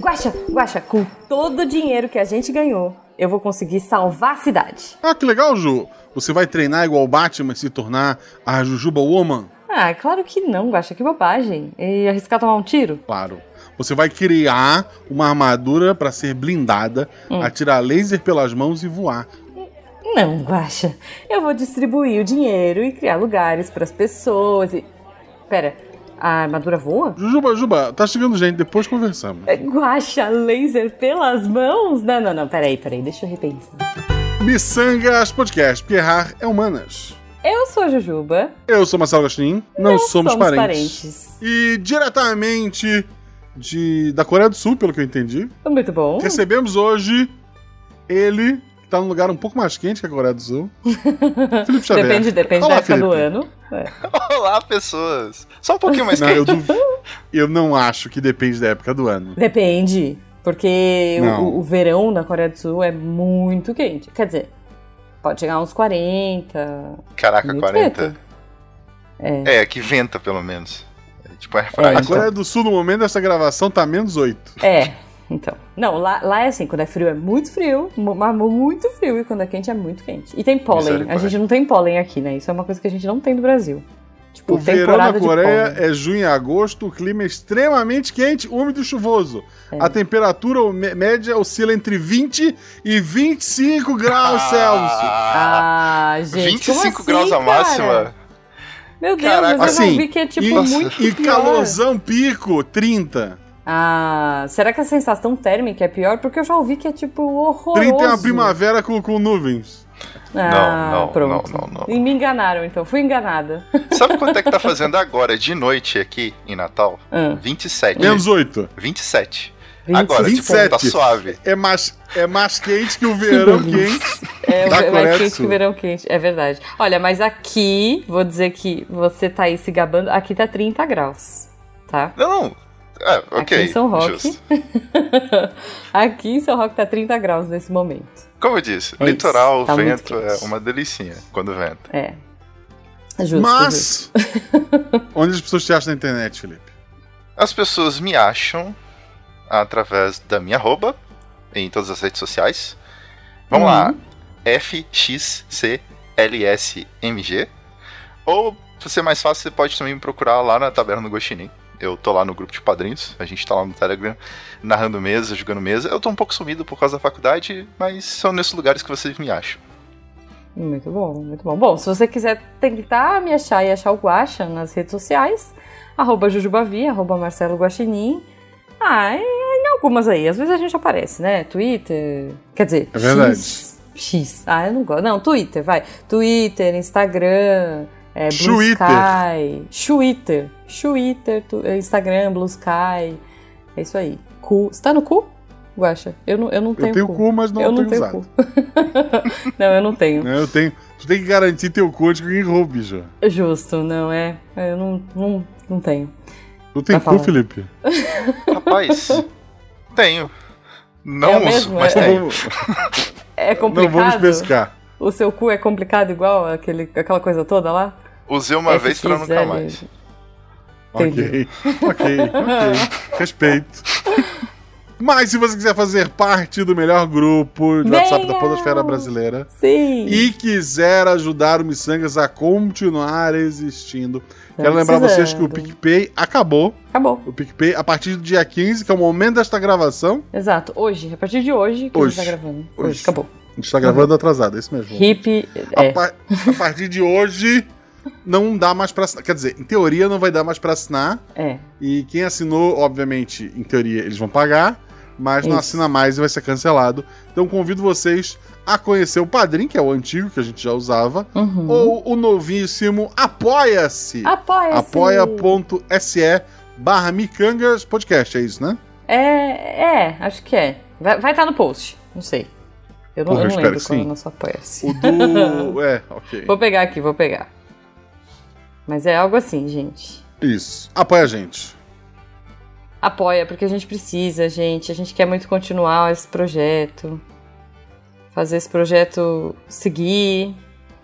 Guaxa, Guaxa, com todo o dinheiro que a gente ganhou, eu vou conseguir salvar a cidade. Ah, que legal, Ju. Você vai treinar igual o Batman e se tornar a Jujuba Woman? Ah, claro que não, Guaxa, que bobagem. E arriscar tomar um tiro? Claro. Você vai criar uma armadura para ser blindada, Hum. atirar laser pelas mãos e voar. Não, Guaxa. Eu vou distribuir o dinheiro e criar lugares para as pessoas e... Pera, a armadura voa? Jujuba, Juba, tá chegando gente, depois conversamos. É, Guaxa, laser pelas mãos? Não, não, não, peraí, peraí, deixa eu repensar. Missangas Podcast, porque errar é humanas. Eu sou a Jujuba. Eu sou Marcelo Gastin, não, somos, somos parentes. parentes. E diretamente de, da Coreia do Sul, pelo que eu entendi, Muito bom. recebemos hoje ele, tá num lugar um pouco mais quente que a Coreia do Sul. Felipe Xavier. Depende, depende Olá, da época do Felipe. ano. É. Olá, pessoas. Só um pouquinho mais Não, quente. eu, duv- eu não acho que depende da época do ano. Depende. Porque o, o verão na Coreia do Sul é muito quente. Quer dizer, pode chegar a uns 40. Caraca, Muito 40. quente. É. É, que venta pelo menos. É, tipo air É, fryer. A então. Coreia do Sul, no momento dessa gravação, tá menos 8. É, então. Não, lá, lá é assim, quando é frio é muito frio, mas muito frio, e quando é quente é muito quente. E tem pólen. A Misericórdia. gente não tem pólen aqui, né? Isso é uma coisa que a gente não tem no Brasil. Tipo, O verão na Coreia é junho e agosto, o clima é extremamente quente, úmido e chuvoso. É. A temperatura média oscila entre 20 e 25 graus Celsius. Ah, gente. como 25 assim, graus a cara? máxima. Meu Deus, Caraca. mas eu Assim, não vi que é tipo e, muito e pior. calorzão pico, 30. Ah, será que a sensação térmica é pior? Porque eu já ouvi que é tipo horroroso. 30 é uma primavera com, com nuvens. Ah, Não, não, pronto. não, não, não. E me enganaram, então. Fui enganada. Sabe quanto é que tá fazendo agora, de noite aqui em Natal? Ah, 27. Menos 8. 27. 27. Agora, tipo, 27. tá suave. É mais, é mais quente que o verão quente. É da o- Coreia mais quente que o verão quente. É verdade. Olha, mas aqui, vou dizer que você tá aí se gabando. Aqui tá 30 graus. Tá? Não, não. É, ok. Aqui em São Roque. justo. aqui em São Roque tá 30 graus nesse momento. Como eu disse, É litoral, tá vento é uma delicinha quando venta. É. Justo, justo. Mas, onde as pessoas te acham na internet, Felipe? As pessoas me acham através da minha arroba em todas as redes sociais. Vamos Uhum. lá, FXCLSMG. Ou, pra ser mais fácil, você pode também me procurar lá na Taberna do Gostinin. Eu tô lá no grupo de padrinhos, a gente tá lá no Telegram, narrando mesa, jogando mesa. Eu tô um pouco sumido por causa da faculdade, mas são nesses lugares que vocês me acham. Muito bom, muito bom. Bom, se você quiser tentar me achar e achar o Guaxa nas redes sociais, arroba Jujubavi, arroba Marcelo Guaxinim. Ah, e- em algumas aí. Às vezes a gente aparece, né? Twitter. Quer dizer, É verdade. X. X. Ah, eu não gosto. Não, Twitter, vai. Twitter, Instagram, é, Blue Twitter. Sky. Twitter. Twitter, tu- Instagram, Blue Sky. É isso aí. Cu. Você tá no cu? Guaxa? Eu não, eu não tenho Eu tenho cu, mas não eu não tenho tenho usado. cu. não, eu não tenho. Eu tenho. Tu tem que garantir teu cu antes que alguém roube, já. Justo, não é? Eu não, não, não tenho. Tu tem Tá cu, falando. Felipe? Rapaz, tenho. Não É uso, mas É- tenho. É não complicado? vamos pescar. O seu cu é complicado igual aquele, aquela coisa toda lá? Usei uma vez pra nunca mais. Ok, Entendi. ok, ok. Respeito. Mas se você quiser fazer parte do melhor grupo de WhatsApp da! Podosfera Brasileira Sim. e quiser ajudar o Missangas a continuar existindo, Tá quero lembrar vocês que o precisando. PicPay acabou. Acabou. O PicPay, a partir do dia 15, que é o momento desta gravação, Exato. Hoje, a partir de hoje que Hoje. a gente tá gravando. Hoje, Hoje. acabou. A gente está gravando atrasado, é isso mesmo. Hip. A, É. par- a partir de hoje, não dá mais pra assinar. Quer dizer, em teoria não vai dar mais pra assinar. É. E quem assinou, obviamente, em teoria, eles vão pagar, mas não Isso. assina mais e vai ser cancelado. Então convido vocês a conhecer o Padrim, que é o antigo que a gente já usava, Uhum. ou o novíssimo Apoia-se. Apoia-se. Apoia.se barra Micangas Podcast, é isso, né? É, é, acho que é. Vai estar no post. Não sei. Eu não, Porra, eu não lembro que qual é sim. o nosso apoia-se. O do... é, ok. Vou pegar aqui, vou pegar. Mas é algo assim, gente. Isso. Apoia a gente. Apoia, porque a gente precisa, gente. A gente quer muito continuar esse projeto. Fazer esse projeto seguir.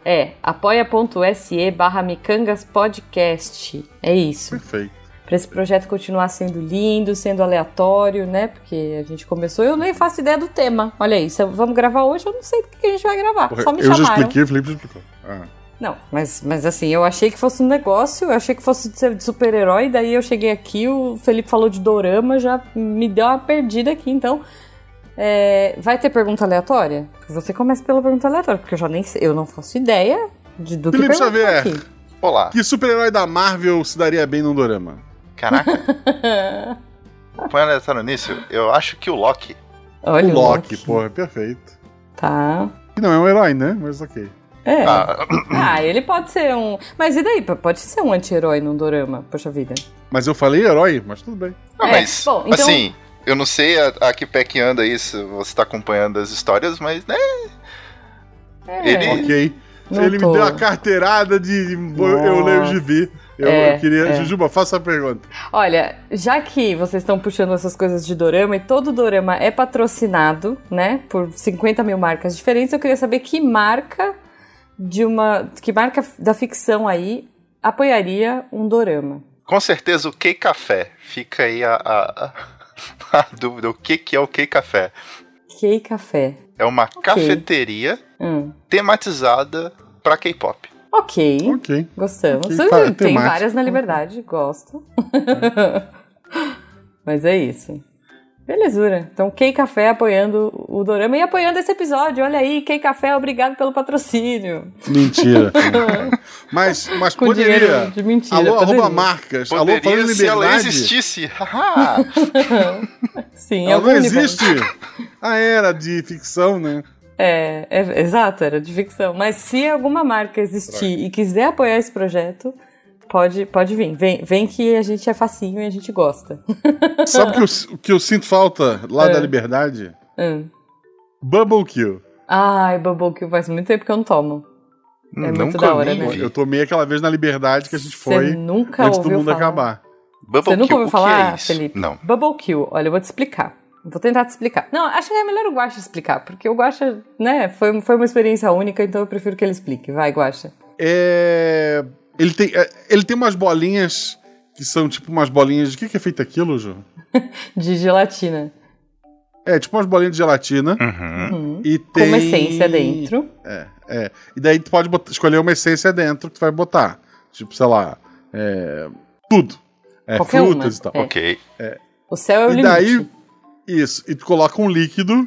É, apoia.se barra Micangas Podcast. É isso. Perfeito. Para esse projeto continuar sendo lindo, sendo aleatório, né? Porque a gente começou, eu nem faço ideia do tema. Olha aí, vamos gravar hoje, eu não sei do que a gente vai gravar. Porra, Só me eu chamaram. já expliquei, o Felipe já explicou. Ah. Não, mas, mas assim, eu achei que fosse um negócio, eu achei que fosse de super-herói, daí eu cheguei aqui, o Felipe falou de dorama, já me deu uma perdida aqui, então. É, vai ter pergunta aleatória? Você começa pela pergunta aleatória, porque eu já nem sei, eu não faço ideia de, do Felipe que Xavier, aqui. Olá. Que super-herói da Marvel se daria bem num dorama? Caraca. Põe aleatório nisso, eu acho que o Loki. Olha o Loki, Loki. porra, perfeito. Tá. Que não é um herói, né? Mas ok. É. Ah. ah, ele pode ser um. Mas e daí? Pode ser um anti-herói num dorama, poxa vida. Mas eu falei herói, mas tudo bem. Ah, é. mas, Bom, então... assim, eu não sei a, a que pé que anda isso, você tá acompanhando as histórias, mas, né. É. Ele. Ok. Não ele tô. me deu a carteirada de. Nossa. Eu leio o gibi. Eu, é, eu queria. É. Jujuba, faça a pergunta. Olha, já que vocês estão puxando essas coisas de dorama e todo dorama é patrocinado, né, por 50 mil marcas diferentes, eu queria saber que marca de uma. Que marca da ficção aí apoiaria um dorama? Com certeza o Kei Café. Fica aí a, a, a dúvida. O que, que é o Kei Café? Kei Café. É uma okay. cafeteria hum. tematizada pra K-pop. Ok. Ok. Gostamos. Okay. Tem várias na Liberdade, gosto. Mas é isso. Belezura. Então, Kei Café apoiando o Dorama e apoiando esse episódio. Olha aí, Kei Café, obrigado pelo patrocínio. Mentira. mas mas Com poderia. De mentira. Alô, poderia. arroba marcas. Poderia alô, falando se ela existisse. Sim, ela não existe. Ah, era de ficção, né? É, é, exato, era de ficção. Mas se alguma marca existir e quiser apoiar esse projeto, Pode, pode vir. Vem, vem que a gente é facinho e a gente gosta. Sabe o que eu, que eu sinto falta lá é. da liberdade? É. Bubble Kill. Ai, Bubble Kill faz muito tempo que eu não tomo. É não muito da hora, né? Eu tomei aquela vez na liberdade que a gente Cê foi nunca antes do mundo falar. acabar. Bubble Você nunca Kill, ouviu falar, é Felipe? Não. Bubble Kill, olha, eu vou te explicar. Vou tentar te explicar. Não, acho que é melhor o Guaxa explicar, porque o Guaxa, né, foi, foi uma experiência única, então eu prefiro que ele explique. Vai, Guaxa. É ele tem, é, ele tem umas bolinhas que são tipo umas bolinhas. De que, que é feito aquilo, Ju? de gelatina. É, tipo umas bolinhas de gelatina. Uhum. E tem... Com uma essência dentro. É, é. E daí tu pode botar, escolher uma essência dentro que tu vai botar. Tipo, sei lá. É, tudo. É, Qualquer frutas uma. e tal. É. Ok. É. O céu é o e limite. daí, isso. E tu coloca um líquido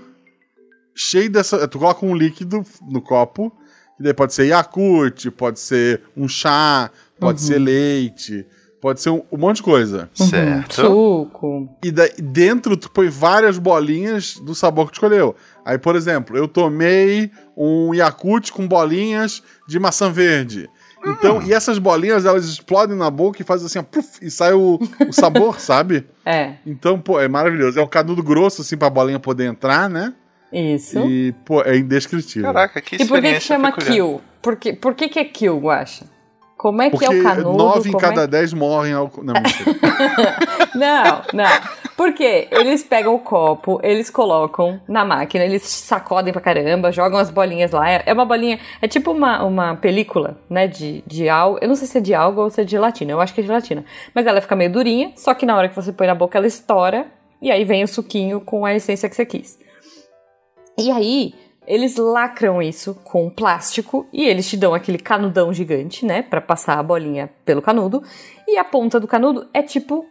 cheio dessa. Tu coloca um líquido no copo e daí pode ser Yakult, pode ser um chá, pode uhum. ser leite, pode ser um, um monte de coisa. Uhum. Certo. Suco. E daí, dentro tu põe várias bolinhas do sabor que tu escolheu. Aí, por exemplo, eu tomei um Yakult com bolinhas de maçã verde. Então, hum. e essas bolinhas, elas explodem na boca e fazem assim, ó, puff, e sai o, o sabor, sabe? É. Então, pô, é maravilhoso. É um canudo grosso, assim, pra bolinha poder entrar, né? Isso. E, pô, é indescritível. Caraca, que E por que, que chama peculiar. kill? Por que, por que, que é kill, Guaxa? Como é que Porque é o canudo? nove em como cada é... dez morrem ao... Não, mentira. não, não. Porque eles pegam o copo, eles colocam na máquina, eles sacodem pra caramba, jogam as bolinhas lá. É uma bolinha, é tipo uma, uma película, né, de, de algo. Eu não sei se é de algo ou se é de gelatina, eu acho que é gelatina. Mas ela fica meio durinha, só que na hora que você põe na boca ela estoura, e aí vem o suquinho com a essência que você quis. E aí, eles lacram isso com plástico e eles te dão aquele canudão gigante, né, para passar a bolinha pelo canudo. E a ponta do canudo é tipo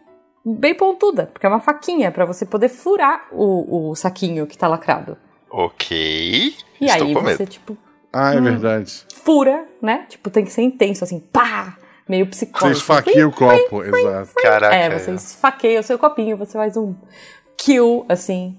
bem pontuda, porque é uma faquinha para você poder furar o, o, saquinho que tá lacrado. Ok. E Estou aí com você medo. tipo Ah, é verdade. fura, né? Tipo tem que ser intenso assim, pá, meio Você psicólogo. esfaqueia o copo, exato. Caraca. É, você esfaqueia o seu copinho, você faz um kill assim.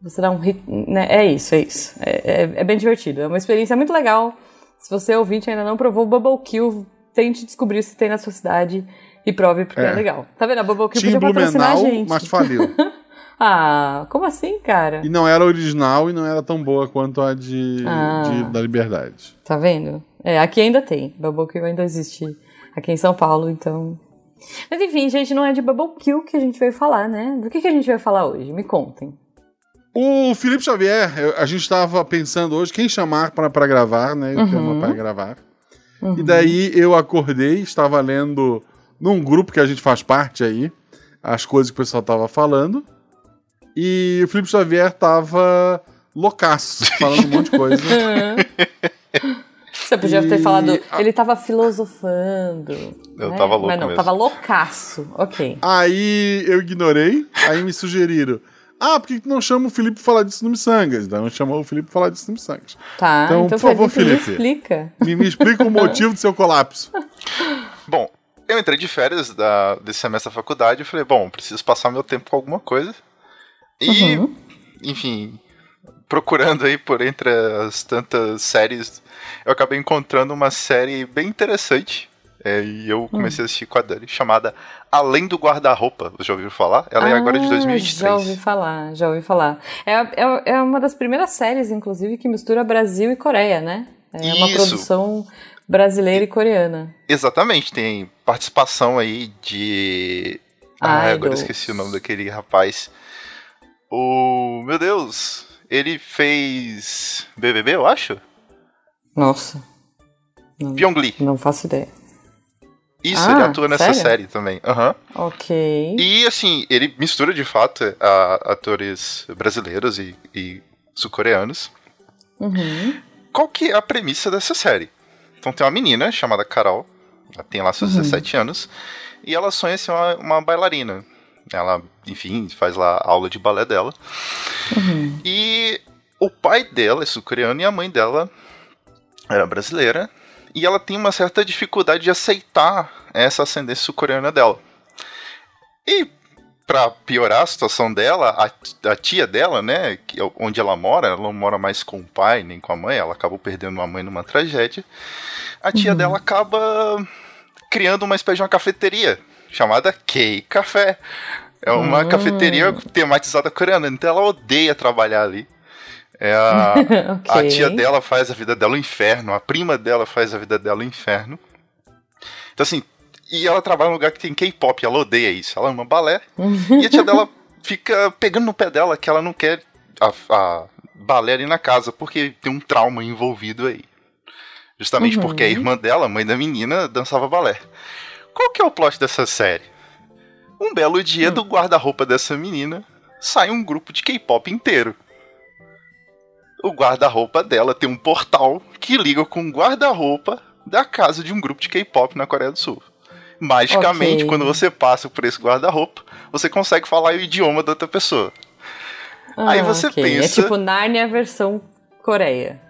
Você dá um hit. Né? É isso, é isso. É, é, é, bem divertido. É uma experiência muito legal. Se você ouvinte ainda não provou Bubble Kill, tente descobrir se tem na sua cidade e prove porque é, é legal. Tá vendo? A Tinha podia patrocinar a gente. mas faliu. ah, como assim, cara? E não era original e não era tão boa quanto a de, Ah. de- da Liberdade. Tá vendo? É, aqui ainda tem. Bubble ainda existe aqui em São Paulo, então. Mas enfim, gente, não é de Bubble Kill que a gente veio falar, né? Do que, que a gente vai falar hoje? Me contem. O Felipe Xavier, a gente estava pensando hoje quem chamar para gravar, né? Uhum. tema para gravar. Uhum. E daí eu acordei, estava lendo num grupo que a gente faz parte aí, as coisas que o pessoal tava falando. E o Felipe Xavier tava loucaço, falando um monte de coisa. Você podia ter falado, ele tava filosofando. Eu né? tava louco Mas não, mesmo. tava loucaço. Ok. Aí eu ignorei, aí me sugeriram. Ah, por que não chama o Felipe pra falar disso no Missangas? Então chamou o Felipe pra falar disso no Missangas. Tá, Então, então, por favor, Felipe, me explica. Me, me explica o motivo do seu colapso. Bom, eu entrei de férias da, desse semestre da faculdade e falei, bom, preciso passar meu tempo com alguma coisa. E, Uhum. enfim, procurando aí por entre as tantas séries, eu acabei encontrando uma série bem interessante. é, e eu comecei a assistir com a Dani, chamada Além do Guarda-Roupa. Você já ouviu falar? Ela é agora de Ah, 2023. Já ouvi falar, já ouvi falar. É, é, é uma das primeiras séries, inclusive, que mistura Brasil e Coreia, né? É uma Isso. produção brasileira e coreana. Exatamente, tem participação aí de. Ah, agora eu Idols. esqueci o nome daquele rapaz. O. Meu Deus! Ele fez. BBB, eu acho? Nossa, Pyong Lee. não faço ideia. Isso, Ah, ele atua nessa sério? série também. Aham. Ok. E assim, ele mistura de fato a- atores brasileiros e, e sul-coreanos. Uhum. Qual que é a premissa dessa série? Então tem uma menina chamada Carol, ela tem lá seus 17 anos, e ela sonha ser uma, uma bailarina. Ela, enfim, faz lá a aula de balé dela. Uhum. E o pai dela é sul-coreano e a mãe dela era brasileira. E ela tem uma certa dificuldade de aceitar essa ascendência sul-coreana dela. E pra piorar a situação dela, a, a tia dela, né, que é onde ela mora, ela não mora mais com o pai nem com a mãe, ela acabou perdendo a mãe numa tragédia. A tia dela acaba criando uma espécie de uma cafeteria chamada Kei Café. É uma Hum. cafeteria tematizada coreana, então ela odeia trabalhar ali. É a, a Ok. tia dela faz a vida dela um inferno, a prima dela faz a vida dela um inferno. Então, assim, e ela trabalha num lugar que tem K-pop, ela odeia isso, ela ama balé. e a tia dela fica pegando no pé dela que ela não quer a, a balé ali na casa, porque tem um trauma envolvido aí. Justamente Uhum. porque a irmã dela, a mãe da menina, dançava balé. Qual que é o plot dessa série? Um belo dia do guarda-roupa dessa menina sai um grupo de K-pop inteiro. O guarda-roupa dela tem um portal que liga com o guarda-roupa da casa de um grupo de K-pop na Coreia do Sul. Magicamente, Ok. quando você passa por esse guarda-roupa, você consegue falar o idioma da outra pessoa. Aí você ok. pensa- É tipo Narnia versão Coreia.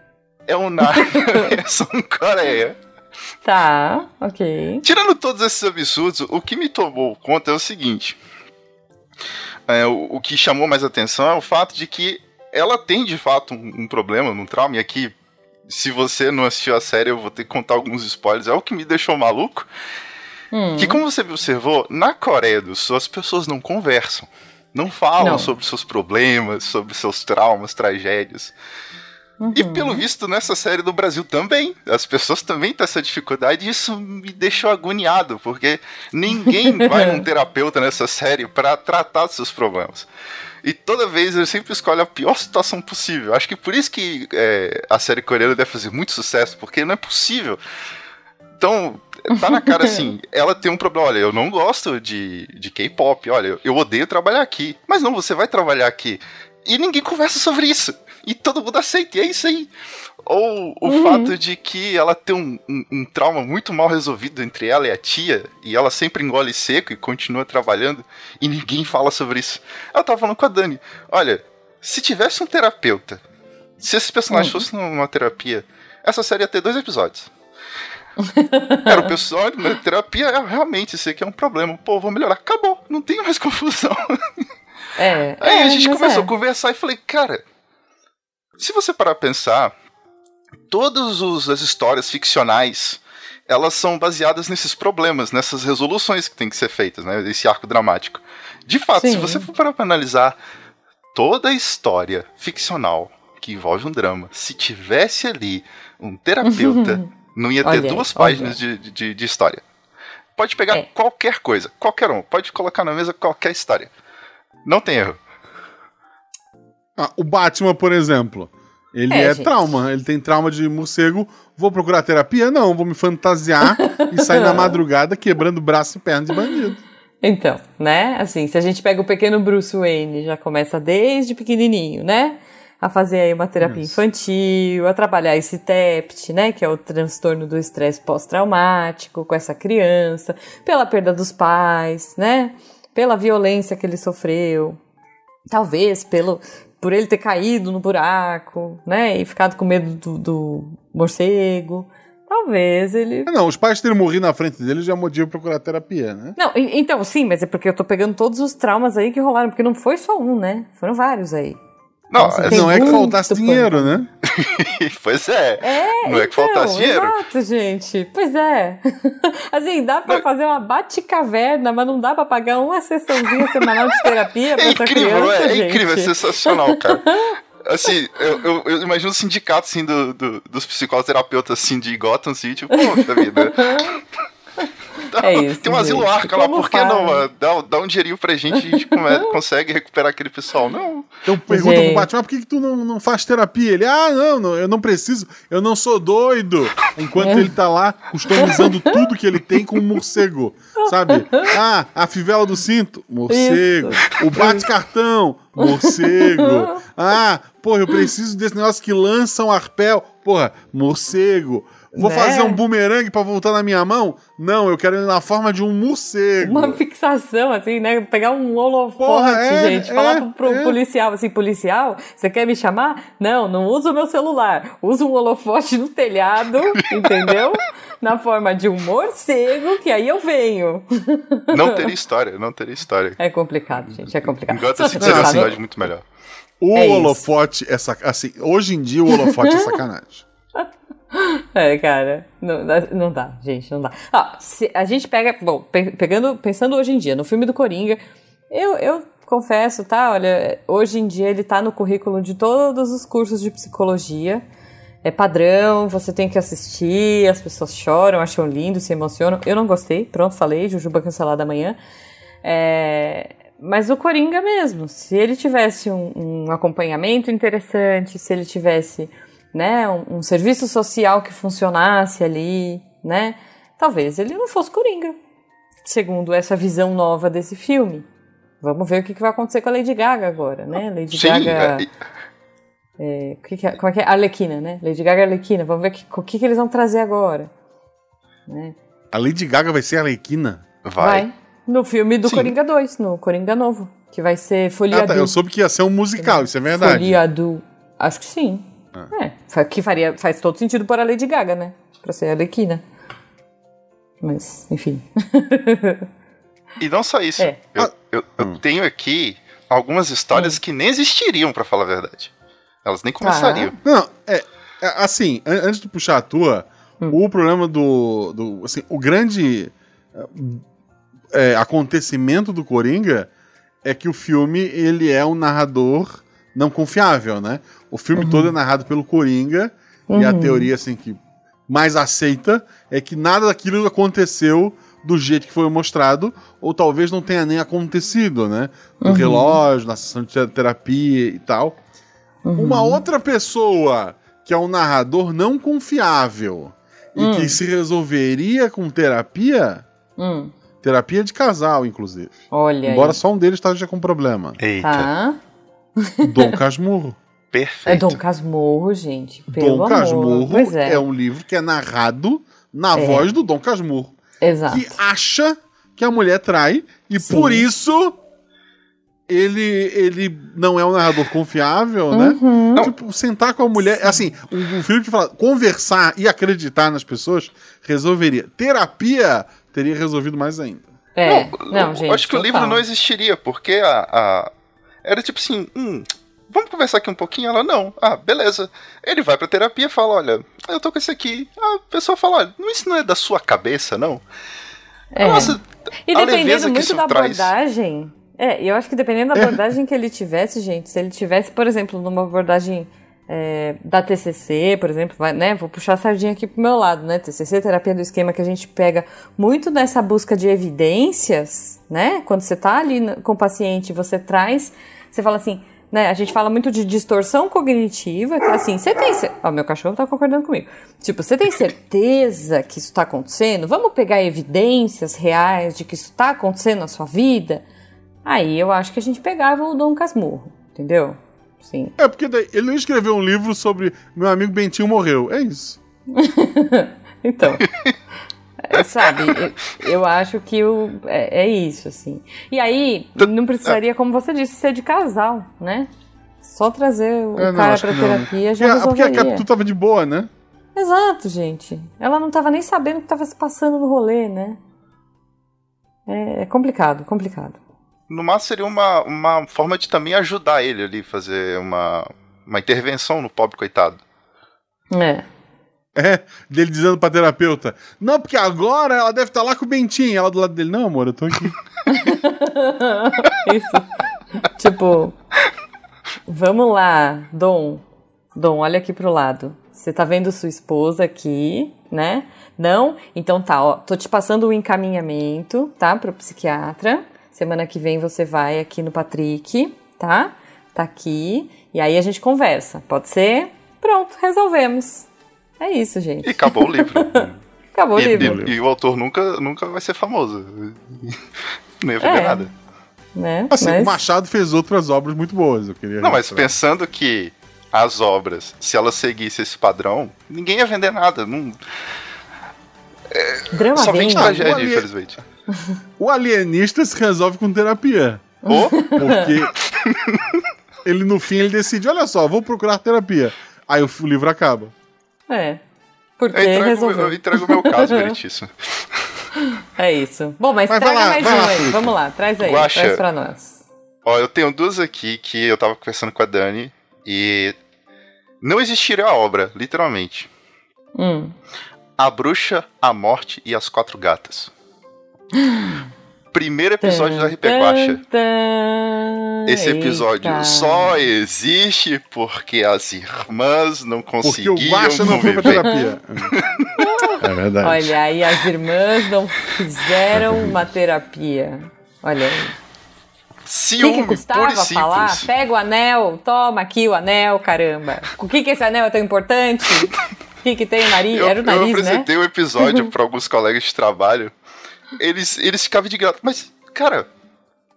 É um Narnia versão Coreia. Tá, ok. Tirando todos esses absurdos, o que me tomou conta é o seguinte. É, o, o que chamou mais atenção é o fato de que ela tem de fato um, um problema, um trauma, e aqui, se você não assistiu a série, eu vou ter que contar alguns spoilers. É o que me deixou maluco. Hum. Que, como você observou, na Coreia do Sul as pessoas não conversam. Não falam Não. sobre seus problemas, sobre seus traumas, tragédias. E Uhum. pelo visto, nessa série do Brasil também, as pessoas também têm essa dificuldade, e isso me deixou agoniado, porque ninguém vai num terapeuta nessa série para tratar dos seus problemas. E toda vez eu sempre escolho a pior situação possível. Acho que por isso que é, a série coreana deve fazer muito sucesso, porque não é possível. Então, tá na cara assim, ela tem um problema. Olha, eu não gosto de, de K-pop, olha, eu odeio trabalhar aqui. Mas não, você vai trabalhar aqui. E ninguém conversa sobre isso. E todo mundo aceita, e é isso aí. Ou o fato de que ela tem um, um- um trauma muito mal resolvido entre ela e a tia, e ela sempre engole seco e continua trabalhando, e ninguém fala sobre isso. Ela tava falando com a Dani: olha, se tivesse um terapeuta, se esses personagens fossem numa terapia, essa série ia ter dois episódios. Era o pessoal na terapia, é, realmente, isso aqui é um problema. Pô, vou melhorar. Acabou, não tem mais confusão. É, Aí é, a gente começou é. a conversar e falei, cara, se você parar pra pensar, todas os- as histórias ficcionais, elas são baseadas nesses problemas, nessas resoluções que tem que ser feitas, né? Esse arco dramático. De fato, se Sim. você for parar pra analisar toda a história ficcional que envolve um drama, se tivesse ali um terapeuta, não ia ter Olha, duas olha. páginas de, de, de história. Pode pegar É. qualquer coisa, qualquer um, pode colocar na mesa qualquer história. Não tem erro. Ah, o Batman, por exemplo. Ele É, é, trauma. Ele tem trauma de morcego. Vou procurar terapia? Não, vou me fantasiar e sair na madrugada quebrando braço e perna de bandido. Então, né? Assim, se a gente pega o pequeno Bruce Wayne, já começa desde pequenininho, né? A fazer aí uma terapia Isso. infantil, a trabalhar esse TEPT, né? Que é o transtorno do estresse pós-traumático com essa criança, pela perda dos pais, né? Pela violência que ele sofreu. Talvez pelo por ele ter caído no buraco, né? E ficado com medo do, do morcego. Talvez ele Ah, Não, os pais terem morrido na frente dele já é motivo pra procurar terapia, né? Não, então, sim, mas é porque eu tô pegando todos os traumas aí que rolaram, porque não foi só um, né? Foram vários aí. Não, é- Tem não é que faltasse pano. dinheiro, né? pois é. É, Não é que faltasse dinheiro. Exato, gente. Pois é. assim, dá pra fazer uma bate-caverna, mas não dá pra pagar uma sessãozinha semanal de terapia pra É essa incrível, criança, é, é gente. incrível, é sensacional, cara. Assim, eu, eu, eu imagino o sindicato, assim, do, do- dos psicoterapeutas, assim, de Gotham City, poxa vida. É isso, Tem um asilo gente. arca lá, por que não? mano? Dá, dá um dinheirinho pra gente, a gente come- consegue recuperar aquele pessoal. Não. Então pergunta Gente. pro Batman, por que, que tu não, não faz terapia? Ele, ah, não, não, eu não preciso, eu não sou doido. Enquanto ele tá lá customizando tudo que ele tem com um morcego, sabe? Ah, a fivela do cinto, morcego. O bate-cartão, morcego. Ah, porra, eu preciso desse negócio que lança um arpel, porra, morcego. Vou Né? fazer um bumerangue pra voltar na minha mão? Não, eu quero ele na forma de um morcego. Uma fixação, assim, né? Pegar um holofote, Porra, é, gente. Falar é, pro, pro é. policial, assim, policial, você quer me chamar? Não, não usa o meu celular. Usa um holofote no telhado, entendeu? Na forma de um morcego, que aí eu venho. Não teria história, não teria história. É complicado, gente, é complicado. Gotham Se uma cidade muito melhor. O É isso. holofote é sac... assim, hoje em dia o holofote é sacanagem. É, cara, não, não dá, gente, não dá. Ah, se a gente pega, bom, pe- pegando, pensando hoje em dia, no filme do Coringa, eu, eu confesso, tá? Olha, hoje em dia ele tá no currículo de todos os cursos de psicologia. É padrão, você tem que assistir, as pessoas choram, acham lindo, se emocionam. Eu não gostei, pronto, falei, Jujuba cancelada amanhã. É, mas o Coringa mesmo, se ele tivesse um, um acompanhamento interessante, se ele tivesse né, um, um serviço social que funcionasse ali, né, talvez ele não fosse Coringa, segundo essa visão nova desse filme. Vamos ver o que, que vai acontecer com a Lady Gaga agora, né? Lady Sim, Gaga. é, é, que que é, como é que é? Arlequina, né? Lady Gaga e Arlequina. Vamos ver o que, que eles vão trazer agora. Né? A Lady Gaga vai ser a Arlequina? vai. No filme do Sim. Coringa 2, no Coringa Novo. Que vai ser Folia Ah, tá, eu soube que ia ser um musical, isso é verdade. Folia do. Acho que sim. É, fa- que faria, faz todo sentido para a Lady Gaga, né? Pra ser a Arlequina. Mas, enfim. E não só isso. É. Eu, eu- eu Hum. tenho aqui algumas histórias que nem existiriam, pra falar a verdade. Elas nem começariam. Não, é, é, assim, an- antes de puxar a tua, Hum. o problema do, do assim, o grande é, acontecimento do Coringa é que o filme, ele é um narrador não confiável, né? O filme Uhum. todo é narrado pelo Coringa e a teoria, assim, que mais aceita é que nada daquilo aconteceu do jeito que foi mostrado, ou talvez não tenha nem acontecido, né? No Uhum. relógio, na sessão de terapia e tal. Uhum. Uma outra pessoa que é um narrador não confiável e Hum. que se resolveria com terapia, Hum, terapia de casal, inclusive. olha Embora aí. só um deles esteja com problema. Eita, Tá. Dom Casmurro. perfeito. É Dom Casmurro, gente. Pelo Dom amor. Casmurro é. é. um livro que é narrado na É. voz do Dom Casmurro. Exato. Que acha que a mulher trai e Sim. por isso ele, ele não é um narrador confiável, né? Uhum. Tipo, sentar com a mulher. Assim, um, um filme que fala conversar e acreditar nas pessoas resolveria. Terapia teria resolvido mais ainda. É. eu- Não, eu gente. acho que o livro total. não existiria, porque a, a- Era tipo assim, hum, vamos conversar aqui um pouquinho? Ela, não. Ah, beleza. Ele vai pra terapia e fala, olha, eu tô com isso aqui. A pessoa fala, olha, "Não, isso não é da sua cabeça, não? É. Nossa, E dependendo muito da traz. abordagem. É, eu acho que dependendo da abordagem que ele tivesse, gente, se ele tivesse, por exemplo, numa abordagem é, da TCC, por exemplo, vai, né? Vou puxar a sardinha aqui pro meu lado, né? TCC, terapia do esquema, que a gente pega muito nessa busca de evidências, né? Quando você tá ali com o paciente, você traz, você fala assim, né? A gente fala muito de distorção cognitiva, que é assim, você tem. Ó, meu cachorro tá concordando comigo. Tipo, você tem certeza que isso tá acontecendo? Vamos pegar evidências reais de que isso tá acontecendo na sua vida? Aí eu acho que a gente pegava o Dom Casmurro, entendeu? Sim. É, porque daí, ele não escreveu um livro sobre meu amigo Bentinho morreu. É isso. então. É, sabe, eu, eu, acho que o, é, é, isso, assim. E aí, não precisaria, como você disse, ser de casal, né? Só trazer o é, não, cara pra terapia não. já é, resolveria. Porque a Capitu tava de boa, né? Exato, gente. Ela não tava nem sabendo o que tava se passando no rolê, né? É, é complicado, complicado. No máximo seria uma, uma forma de também ajudar ele ali, fazer uma, uma intervenção no pobre coitado. É. É, dele dizendo pra terapeuta: Não, porque agora ela deve estar tá lá com o Bentinho. Ela do lado dele: Não, amor, eu tô aqui. Isso. tipo, vamos lá, Dom. Dom, olha aqui pro lado. Você tá vendo sua esposa aqui, né? Não? Então tá, ó. Tô te passando o um encaminhamento, tá? Pro psiquiatra. Semana que vem você vai aqui no Patrick, tá? Tá aqui. E aí a gente conversa. Pode ser? Pronto, resolvemos. É isso, gente. E acabou o livro. acabou e, o livro. E, e, o autor nunca, nunca vai ser famoso. Não ia vender é. nada. Né? Assim, mas... o Machado fez outras obras muito boas, eu queria. Não, mas pensando que as obras, se elas seguissem esse padrão, ninguém ia vender nada. Não... É, Drama só vende tragédia, alien... infelizmente. O alienista se resolve com terapia. Oh? Porque ele no fim ele decide, olha só, vou procurar terapia. Aí o livro acaba. É. Porque eu entrego, resolveu. Eu entrego o meu caso, Veritíssimo. É isso. Bom, mas, mas traga lá, mais um lá, aí. Vamos lá, traz aí, Guaxa, traz pra nós. Ó, eu tenho duas aqui que eu tava conversando com a Dani e não existiria a obra, literalmente. Hum. A Bruxa, a Morte e as Quatro Gatas. Primeiro episódio tum, do RP Guacha. Esse episódio Eita. só existe porque as irmãs não conseguiam porque o Guacha não foi pra terapia. é verdade. Olha aí, as irmãs não fizeram uma terapia. Olha aí. Ciúme, o que, que custava falar? Pega o anel, toma aqui o anel, caramba. O que, que esse anel é tão importante? O que, que tem o nariz? Eu, Era o nariz, eu apresentei né? o um episódio para alguns colegas de trabalho eles, eles ficavam de graça. Mas, cara,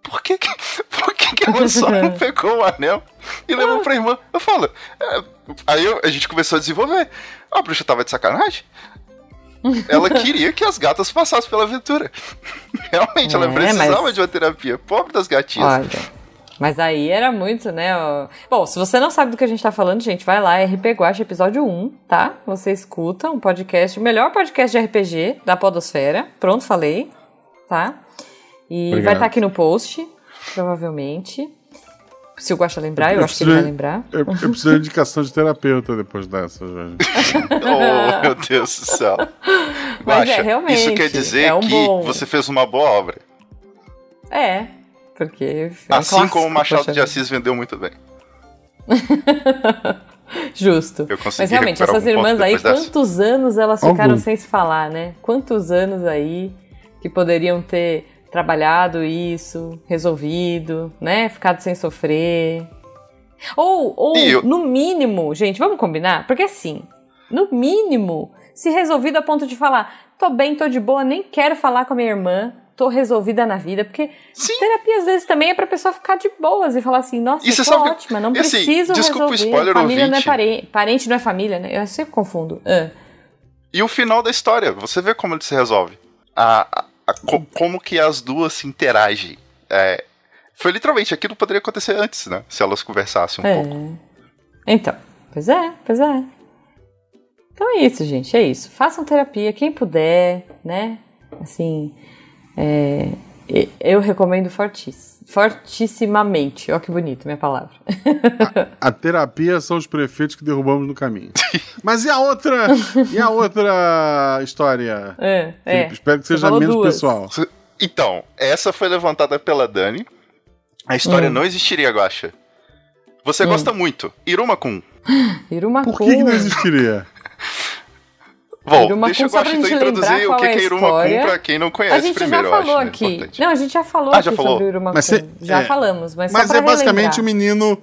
por que, por que, que ela só não pegou o anel e levou pra irmã? Eu falo. É, aí eu, a gente começou a desenvolver. A bruxa tava de sacanagem. Ela queria que as gatas passassem pela aventura. Realmente, é, ela precisava mas... de uma terapia. Pobre das gatinhas. Olha. Mas aí era muito, né? Ó... Bom, se você não sabe do que a gente tá falando, gente, vai lá, RP Guacha, episódio 1, tá? Você escuta um podcast, o melhor podcast de RPG da Podosfera. Pronto, falei, tá? E Obrigado. vai estar tá aqui no post, provavelmente. Se o Guacha lembrar, eu, eu acho que ele vai lembrar. Eu, eu preciso de indicação de terapeuta depois dessa, velho. oh, meu Deus do céu. Mas Guaxa, é, realmente. Isso quer dizer é um que bom... você fez uma boa obra. É, porque. É assim clássico, como o Machado de Assis vendeu muito bem. Justo. Mas realmente, essas irmãs aí, quantos dessa? anos elas ficaram Algum. sem se falar, né? Quantos anos aí que poderiam ter trabalhado isso, resolvido, né? Ficado sem sofrer. Ou, ou eu... no mínimo, gente, vamos combinar? Porque assim, no mínimo, se resolvido a ponto de falar, tô bem, tô de boa, nem quero falar com a minha irmã, tô resolvida na vida, porque Sim. terapia às vezes também é pra pessoa ficar de boas e falar assim, nossa, eu tô ótima, não assim, preciso desculpa resolver. O spoiler, família ouvinte. não é parente, parente não é família, né? Eu sempre confundo. Uh. E o final da história, você vê como ele se resolve. A, a, a co, como que as duas se interagem. É, foi literalmente, aquilo poderia acontecer antes, né? Se elas conversassem um é. pouco. Então, pois é, pois é. Então é isso, gente, é isso. Façam terapia, quem puder, né? Assim, é, eu recomendo fortiss, fortissimamente. Olha que bonito, minha palavra. A, a, terapia são os prefeitos que derrubamos no caminho. Mas e a outra? E a outra história? É, é. Espero que seja menos duas. pessoal. Então, essa foi levantada pela Dani. A história hum. não existiria, Guacha. Você hum. gosta muito. Iruma-kun. Iruma-kun. Por que, que não existiria? Bom, Iruma deixa eu Guaxa então introduzir o que é, é Iruma Kun pra quem não conhece a gente primeiro, já falou acho, aqui. Né? Não, a gente já falou ah, aqui já falou? sobre o Iruma Kun. Já é, falamos, mas Mas é basicamente o menino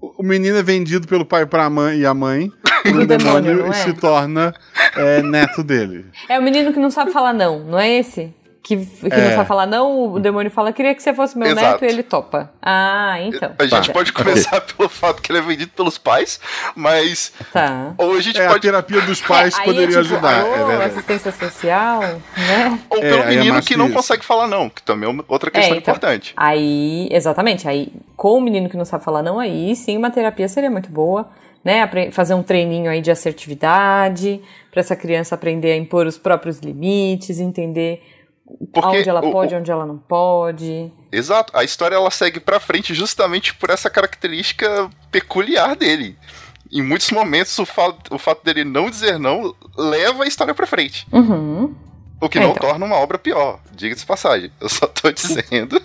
o menino é vendido pelo pai pra mãe e a mãe pro demônio, demônio não e é? se torna é, neto dele. É o menino que não sabe falar não, não é esse? Que, que É. não sabe falar não, o demônio fala, queria que você fosse meu Exato. neto e ele topa. Ah, então. A gente Tá. pode começar pelo fato que ele é vendido pelos pais, mas. Tá. Ou a gente É, a pode. terapia dos pais É, poderia é tipo, ajudar. alô, é assistência social, né? Ou É, pelo é menino que não consegue falar não, que também é outra questão É, então. importante. Aí, exatamente, aí com o menino que não sabe falar não, aí sim uma terapia seria muito boa, né? Fazer um treininho aí de assertividade, para essa criança aprender a impor os próprios limites, entender Porque onde ela o- pode, o- onde ela não pode. Exato. A história ela segue pra frente justamente por essa característica peculiar dele. Em muitos momentos, o fato, o fato dele não dizer não leva a história pra frente. Uhum. O que É, não então. torna uma obra pior. Diga-se de passagem. Eu só tô dizendo.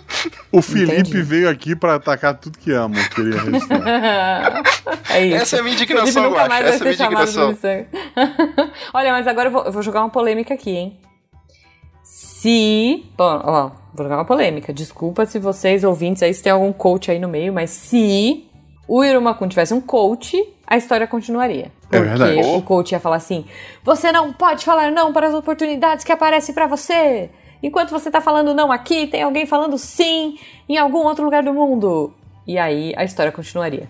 O Felipe Entendi. veio aqui pra atacar tudo que ama, queria é isso. Essa é a minha Felipe indignação, eu nunca acho. mais vai Essa é a minha indignação. Olha, mas agora eu vou, eu vou jogar uma polêmica aqui, hein? Se. Bom, ó, vou jogar uma polêmica. Desculpa se vocês, ouvintes, aí se tem algum coach aí no meio, mas se o Irumakun tivesse um coach, a história continuaria. É Porque verdade. o coach ia falar assim: você não pode falar não para as oportunidades que aparecem pra você. Enquanto você tá falando não aqui, tem alguém falando sim em algum outro lugar do mundo. E aí a história continuaria.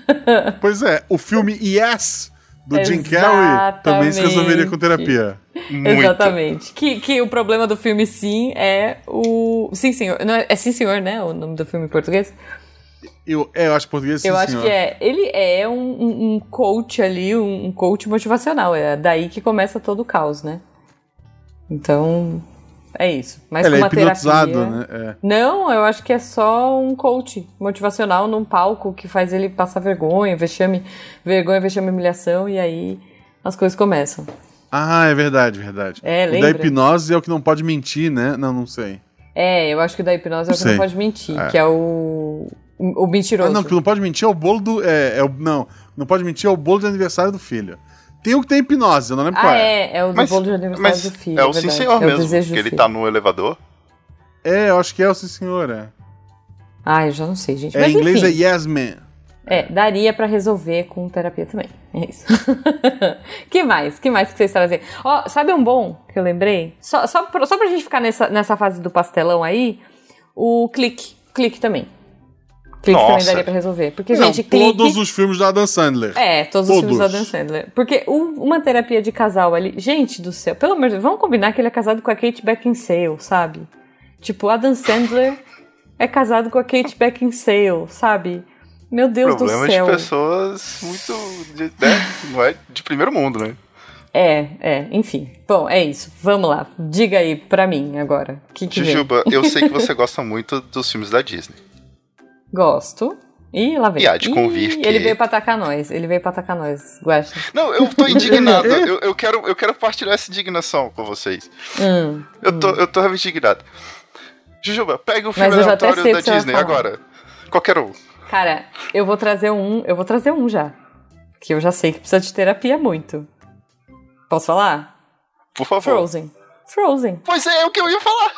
pois é, o filme Yes, do Jim Carrey, também se resolveria com terapia. Muito. Exatamente. Que, que o problema do filme Sim é o. Sim, senhor. Não é, é Sim, senhor, né? O nome do filme em português? Eu, é, eu acho português sim, Eu acho senhor. que é. Ele é um, um- um coach ali, um, um coach motivacional. É daí que começa todo o caos, né? Então. É isso. Mas Ele é uma hipnotizado, terapia... né? É. Não, eu acho que é só um coach motivacional num palco que faz ele passar vergonha, vexame, vergonha, vexame, humilhação, e aí as coisas começam. Ah, é verdade, verdade. É, o da hipnose é o que não pode mentir, né? Não, não sei. É, eu acho que o da hipnose é o que Sei. não pode mentir, É. que é o. O Ah, mentiroso. não, o que não pode mentir é o bolo do. É, é o, não, não pode mentir é o bolo de aniversário do filho. Tem o que tem hipnose, eu não lembro qual Ah, é. é, é o do Mas, bolo de aniversário mas do filho. é o verdade. sim senhor é mesmo. desejo Que do ele filho. tá no elevador. É, eu acho que é o sim senhor, é. Ah, eu já não sei, gente. É, Mas em inglês enfim, é yes man. É, daria pra resolver com terapia também. É isso. que mais? Que mais que vocês trazem? Ó, sabe um bom que eu lembrei? Só, só, pra, só pra gente ficar nessa, nessa fase do pastelão aí, o clique. Clique também. Clique também Nossa. daria pra resolver. Porque, Não, gente, clique. todos os filmes do Adam Sandler. É, todos, os filmes Todos. Adam Sandler. Porque um- uma terapia de casal ali. Gente do céu, pelo amor de Deus, vamos combinar que ele é casado com a Kate Beckinsale, sabe? Tipo, Adam Sandler é casado com a Kate Beckinsale, sabe? Meu Deus do Problemas de céu. pessoas muito. De, né? Não é de primeiro mundo, né? É, é, enfim. Bom, é isso. Vamos lá. Diga aí pra mim agora. Que, que vem? Jujuba, eu sei que você gosta muito dos filmes da Disney. Gosto. Ih, lá vem. E há de convir Ih, que- Ele veio pra atacar nós. Ele veio pra atacar nós, Guaxa. Não, eu tô indignado. eu, eu, quero, eu quero partilhar essa indignação com vocês. Hum. Eu tô, eu tô realmente indignado. Jujuba, pega o filme aleatório da Disney agora. Qualquer um. Cara, eu vou trazer um. Eu vou trazer um já. Que eu já sei que precisa de terapia muito. Posso falar? Por favor. Frozen. Frozen. Pois é, é o que eu ia falar.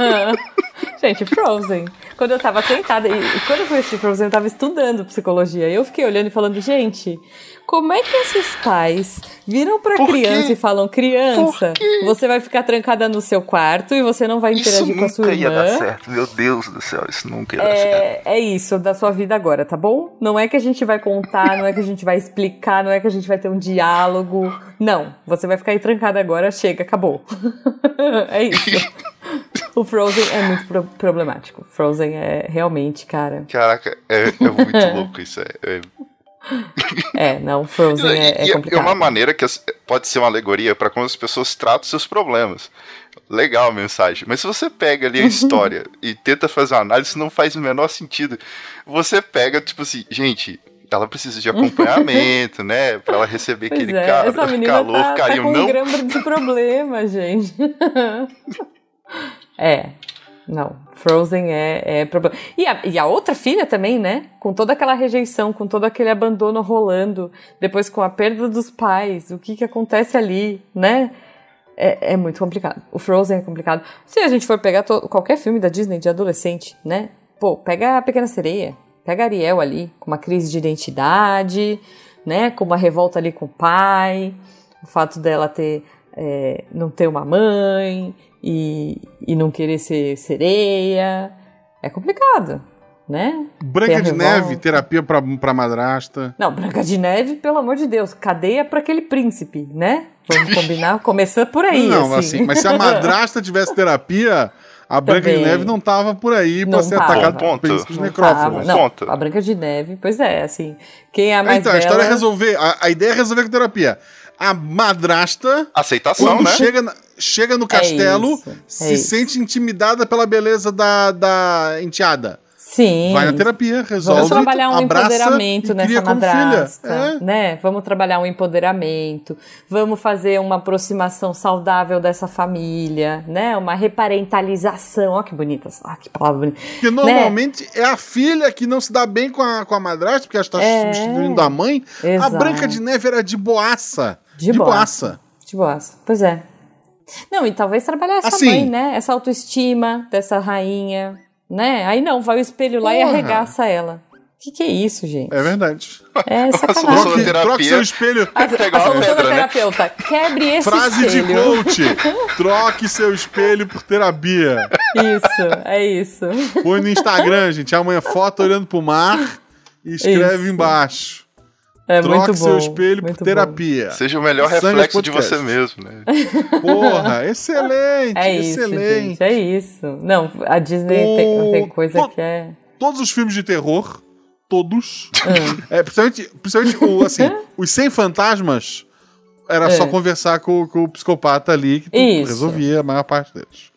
Gente, Frozen. Quando eu tava sentada, e, quando eu fui assistir Frozen, eu tava estudando psicologia. E eu fiquei olhando e falando, gente, como é que esses pais viram pra Por criança quê? e falam, criança, você vai ficar trancada no seu quarto e você não vai Isso interagir com a sua nunca ia irmã. dar certo. Meu Deus do céu, isso nunca ia dar certo. É, é isso da sua vida agora, tá bom? Não é que a gente vai contar, não é que a gente vai explicar, não é que a gente vai ter um diálogo. Não, você vai ficar aí trancada agora, chega, acabou. é isso. O Frozen é muito pro- problemático. Frozen é realmente, cara. Caraca, é, é muito louco isso. É, é- É, não, Frozen é, E- é e complicado. uma maneira que pode ser uma alegoria para como as pessoas tratam seus problemas. Legal a mensagem. Mas se você pega ali a história e tenta fazer uma análise, não faz o menor sentido. Você pega, tipo assim, gente, ela precisa de acompanhamento, né? Pra ela receber Pois aquele é, cara, essa menina calor, tá, tá carinho. com um não, grama de problema, gente. É, não, Frozen é, é problema. E a, e a outra filha também, né? Com toda aquela rejeição, com todo aquele abandono rolando, depois com a perda dos pais, o que que acontece ali, né? É, é muito complicado. O Frozen é complicado. Se a gente for pegar qualquer filme da Disney de adolescente, né? Pô, pega a Pequena Sereia. Pega Ariel ali, com uma crise de identidade, né? Com uma revolta ali com o pai, o fato dela ter é, não ter uma mãe e, e não querer ser sereia. É complicado, né? Branca de Neve, terapia pra, pra madrasta. Não, Branca de Neve, pelo amor de Deus, cadeia para aquele príncipe, né? Vamos combinar, começando por aí. Não, assim. assim, mas se a madrasta tivesse terapia, a Branca Também. de Neve não tava por aí pra Não ser tava. atacada por ponto. príncipes Não necrófagos. Não, Ponto. a Branca de Neve, pois é, assim, quem é a mais então, a história é bela... resolver. A, a ideia é resolver com terapia. A madrasta, Aceitação, quando né? chega, na- chega no castelo, isso, é se isso. sente intimidada pela beleza da, da enteada. Sim. Vai na terapia, resolve. Vamos trabalhar um empoderamento nessa madrasta. É. né? Vamos trabalhar um empoderamento, vamos fazer uma aproximação saudável dessa família, né? Uma reparentalização. Ó que bonita, ó que palavra bonita. Porque normalmente é a filha que não se dá bem com a, com a madrasta, porque ela está É. substituindo a mãe. A Exato. Branca de Neve era de boaça. De boaça. De boas. Pois é. Não, e talvez trabalhar essa Assim- mãe, né? Essa autoestima dessa rainha, né? Aí não, vai o espelho lá e Porra. arregaça ela. Que que é isso, gente? É verdade. É sacanagem. Troque, troque seu espelho. A, a solução pedra, da né? terapeuta, quebre esse Frase de espelho. coach. Troque seu espelho por terapia. Isso, é isso. Põe no Instagram, gente. Amanhã foto olhando pro mar e escreve Isso. embaixo. É Troque muito bom. seu espelho por muito bom. terapia. Seja o melhor Sangue reflexo de você mesmo, né? Porra, excelente, É isso, excelente. gente, é isso. Não, a Disney O- tem, tem coisa to- que é... Todos os filmes de terror, todos, Hum. é, principalmente, principalmente o, assim, os sem fantasmas, era só É. conversar com, com o psicopata ali que resolvia a maior parte deles.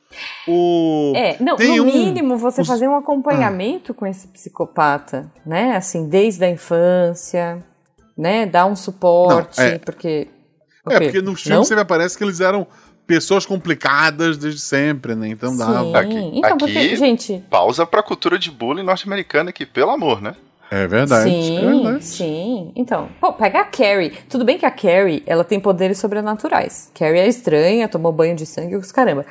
O... É, não, Tem no um- mínimo você os- fazer um acompanhamento com esse psicopata, né? Assim, desde a infância, né? Dar um suporte, Não, é. porque... É, porque nos Não? filmes sempre aparece que eles eram pessoas complicadas desde sempre, né? Então dava. Sim. Aqui- então, porque, aqui- gente, Pausa pra cultura de bullying norte-americana aqui, pelo amor, né? É verdade. é Sim, verdade. sim. Então, pô, pega a Carrie. Tudo bem que a Carrie, ela tem poderes sobrenaturais. Carrie é estranha, tomou banho de sangue, os caramba.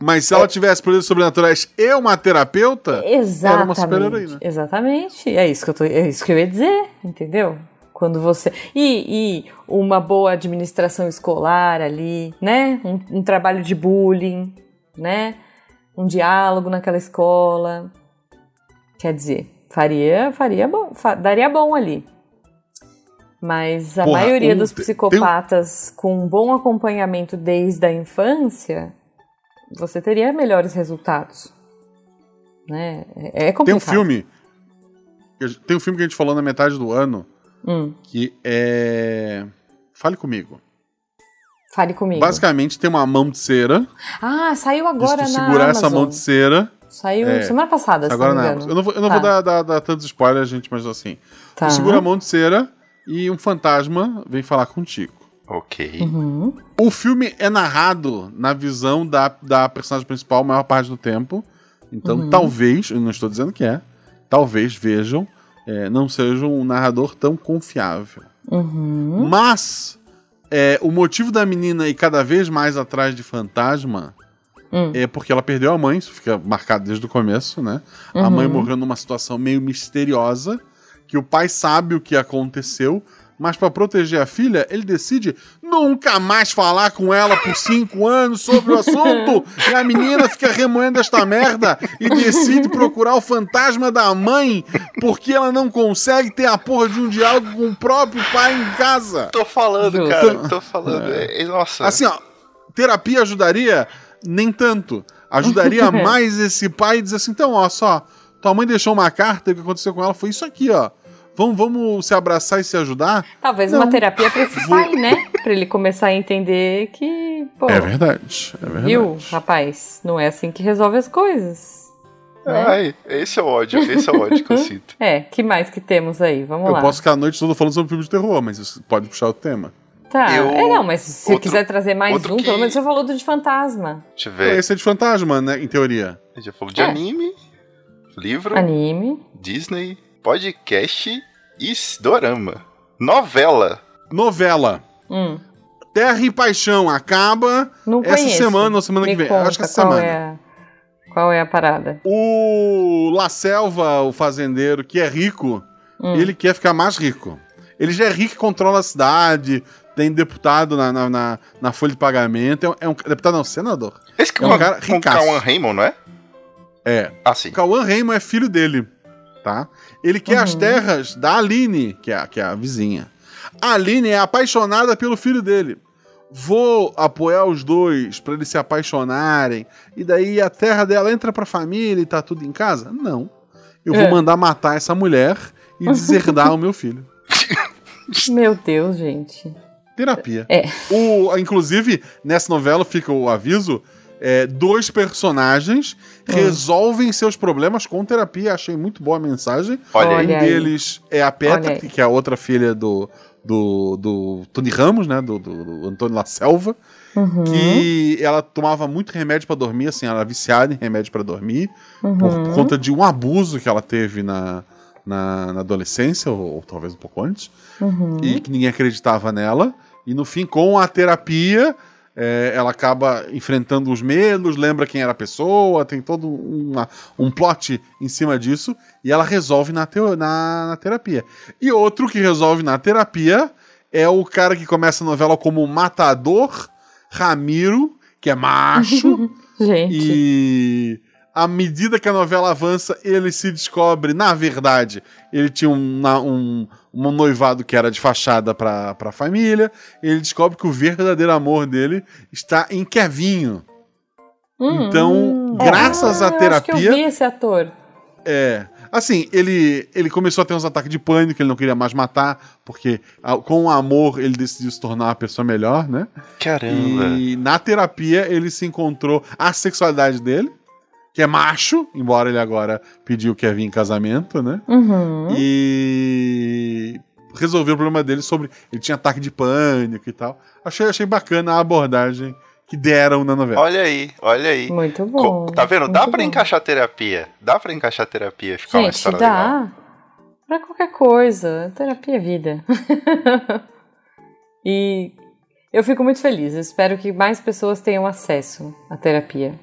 Mas se ela tivesse poderes sobrenaturais e uma terapeuta, era uma Exatamente. super-heroína. Exatamente. É isso que eu tô, é isso que eu ia dizer, entendeu? Quando você e, e uma boa administração escolar ali, né? Um, um trabalho de bullying, né? Um diálogo naquela escola. Quer dizer, faria, faria bom, daria bom ali. Mas a Porra, maioria um- dos tem- psicopatas com um bom acompanhamento desde a infância, você teria melhores resultados. Né? É é Tem complicado. um filme. Tem um filme que a gente falou na metade do ano Hum, que é. Fale comigo. fale comigo. Basicamente tem uma mão de cera. Ah, saiu agora se tu na segurar Amazon. essa mão de cera. Saiu É, semana passada, se agora não me na engano. Eu não vou, eu não Tá. vou dar, dar, dar tantos spoilers, gente, mas assim. Tá. Tu segura a mão de cera e um fantasma vem falar contigo. Ok. Uhum. O filme é narrado na visão da, da personagem principal a maior parte do tempo. Então, Uhum. talvez, eu não estou dizendo que é, talvez vejam, é, não seja um narrador tão confiável. Uhum. Mas é, o motivo da menina ir cada vez mais atrás de fantasma Hum. é porque ela perdeu a mãe, isso fica marcado desde o começo, né? A Uhum. mãe morreu numa situação meio misteriosa, que o pai sabe o que aconteceu, mas para proteger a filha, ele decide nunca mais falar com ela por cinco anos sobre o assunto. e a menina fica remoendo esta merda e decide procurar o fantasma da mãe porque ela não consegue ter a porra de um diálogo com o próprio pai em casa. Tô falando, cara. Tô falando. É, é- nossa. Assim, ó, terapia ajudaria? Nem tanto. Ajudaria mais esse pai dizer assim: então, ó, só, tua mãe deixou uma carta e o que aconteceu com ela foi isso aqui, ó. Vamos, vamos se abraçar e se ajudar? Talvez Não. uma terapia pra esse pai, né? Pra ele começar a entender que, pô, É verdade. É verdade. viu, rapaz, não é assim que resolve as coisas. né? Ai, esse é o ódio. Esse é o ódio que eu sinto. É, que mais que temos aí? Vamos Eu lá. posso ficar a noite toda falando sobre filme de terror, mas isso pode puxar o tema. Tá, Eu- é não, mas se outro- quiser trazer mais um, que- pelo menos você falou do de fantasma. Deixa eu ver. Esse é de fantasma, né? Em teoria. A gente já falou de É. anime, livro, Anime. Disney, podcast e dorama. Novela. Novela. Hum, Terra e Paixão acaba não essa conheço. semana ou semana Me que vem. conta Acho que essa qual semana. é a- Qual é a parada? O La Selva, o fazendeiro, que é rico, Hum. ele quer ficar mais rico. Ele já é rico e controla a cidade, tem deputado na, na, na- na folha de pagamento. É um, é um deputado, não, senador. Esse que É um com, cara com o ricaço. Kawan Raymond, não é? É. Ah, sim. O Cauã Raymond é filho dele, tá? Ele quer as Uhum. terras da Aline, que é, a- que é a vizinha. A Aline é apaixonada pelo filho dele. Vou apoiar os dois pra eles se apaixonarem. E daí a terra dela entra pra família e tá tudo em casa? Não. Eu vou É. mandar matar essa mulher e deserdar o meu filho. Meu Deus, gente. Terapia. É. O, inclusive, nessa novela fica o aviso: é, dois personagens Hum. resolvem seus problemas com terapia. Achei muito boa a mensagem. Olha. Um aí. deles é a Petra, que é a outra filha do, do, do Tony Ramos, né? Do, do, do Antônio La Selva. Uhum. Que ela tomava muito remédio pra dormir, assim, ela era viciada em remédio pra dormir, por Uhum. conta de um abuso que ela teve na, na, na adolescência, ou, ou talvez um pouco antes Uhum. e que ninguém acreditava nela. E no fim, com a terapia, é, ela acaba enfrentando os medos, lembra quem era a pessoa, tem todo uma- um plot em cima disso, e ela resolve na, teo- na- na terapia. E outro que resolve na terapia é o cara que começa a novela como Matador Ramiro, que é macho, Gente. e à medida que a novela avança, ele se descobre, na verdade, ele tinha um, um, um noivado que era de fachada pra, pra família. Ele descobre que o verdadeiro amor dele está em Kevinho. Hum, então, hum. graças à eu Acho que eu terapia- vi esse ator. É. Assim, ele, ele começou a ter uns ataques de pânico, ele não queria mais matar, porque ah, com o amor ele decidiu se tornar uma pessoa melhor, né? Caramba. E na terapia ele se encontrou a sexualidade dele, que é macho, embora ele agora pediu que ia vir em casamento, né? Uhum. E resolveu o problema dele sobre. Ele tinha ataque de pânico e tal. Achei, achei bacana a abordagem que deram na novela. Olha aí, olha aí. Muito Co- bom. tá vendo? Dá bom. encaixar terapia. Dá pra encaixar terapia e ficar uma Gente, história legal. dá. Pra qualquer coisa. Terapia é vida. e eu fico muito feliz. Eu espero que mais pessoas tenham acesso à terapia.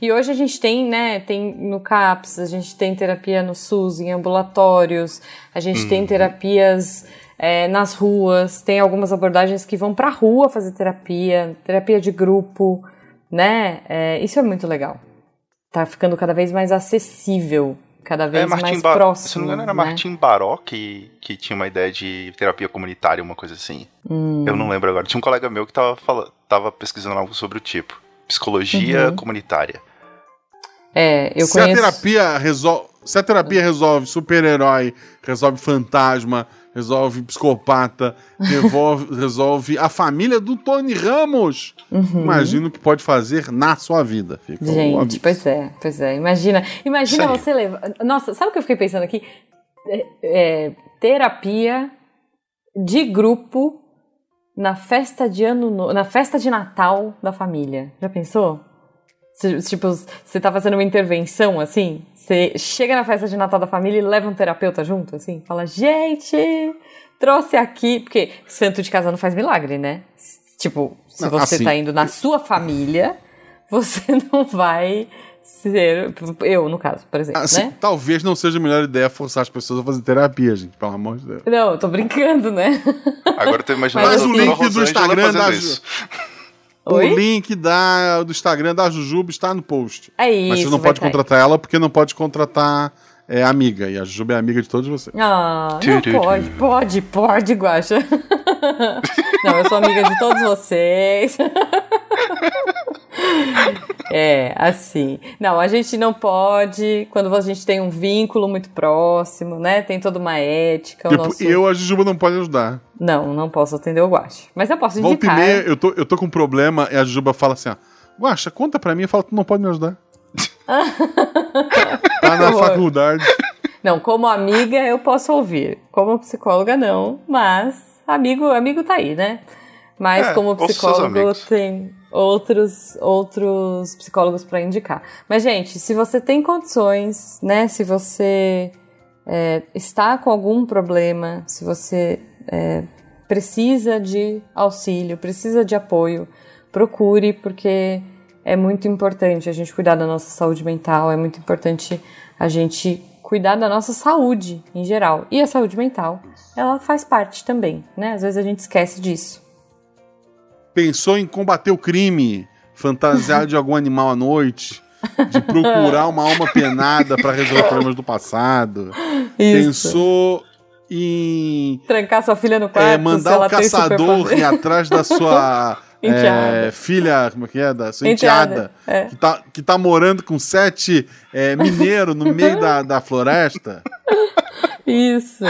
E hoje a gente tem, né, tem no CAPS, a gente tem terapia no SUS, em ambulatórios, a gente tem terapias é, nas ruas, tem algumas abordagens que vão pra rua fazer terapia, terapia de grupo, né? É, isso é muito legal. Tá ficando cada vez mais acessível, cada vez É, mais Ba- próximo. Se não me engano, era né? Martim Baró que, que tinha uma ideia de terapia comunitária, uma coisa assim. Hum. Eu não lembro agora. Tinha um colega meu que tava, tava pesquisando algo sobre o tipo. Psicologia Uhum. comunitária. É, eu se conheço. a terapia resolve. Se a terapia resolve super-herói, resolve fantasma, resolve psicopata, revolve- resolve a família do Tony Ramos, Uhum. imagino o que pode fazer na sua vida. Fica Gente, pois é, pois é. Imagina, imagina você levar. Nossa, sabe o que eu fiquei pensando aqui? É, é, terapia de grupo na festa de ano no... na festa de Natal da família. Já pensou? Se- Tipo, você tá fazendo uma intervenção assim, você chega na festa de Natal da família e leva um terapeuta junto, assim, fala, gente, trouxe aqui. Porque santo de casa não faz milagre, né? Tipo, se você assim, tá indo na sua família, você não vai ser. Eu, no caso, por exemplo, Assim, né? Talvez não seja a melhor ideia forçar as pessoas a fazer terapia, gente, pelo amor de Deus. Não, eu tô brincando, né? Agora eu tô imaginando Mas a o link do Instagram da isso. Oi? O link da, do Instagram da Jujuba está no post. É isso. Mas você não pode aí. contratar ela porque não pode contratar é, amiga. E a Jujuba é amiga de todos vocês. Ah, não pode, pode, pode, Guaxa. Não, eu sou amiga de todos vocês. É, assim. Não, a gente não pode. Quando a gente tem um vínculo muito próximo, né? Tem toda uma ética. Tipo, nosso... eu, a Jujuba não pode ajudar. Não, não posso atender o Guaxa. Mas eu posso Volta e indicar. meia, eu tô, eu tô com um problema e a Jujuba fala assim, ó. Guaxa, conta pra mim. Eu falo, tu não pode me ajudar. tá na faculdade. Não, como amiga eu posso ouvir. Como psicóloga não, mas amigo, amigo tá aí, né? Mas É, como psicólogo tem outros outros psicólogos para indicar. Mas gente, se você tem condições, né? Se você é, está com algum problema, se você é, precisa de auxílio, precisa de apoio, procure porque é muito importante a gente cuidar da nossa saúde mental, é muito importante a gente cuidar da nossa saúde em geral. E a saúde mental, ela faz parte também, né? Às vezes a gente esquece disso. Pensou em combater o crime, fantasiar de algum animal à noite, de procurar uma alma penada para resolver problemas do passado. Isso. Pensou em trancar sua filha no quarto, é, mandar o um caçador ir atrás da sua é, filha, como é que é? Da sua enteada, enteada é. que, tá, que tá morando com sete é, mineiros no meio da, da floresta. Isso.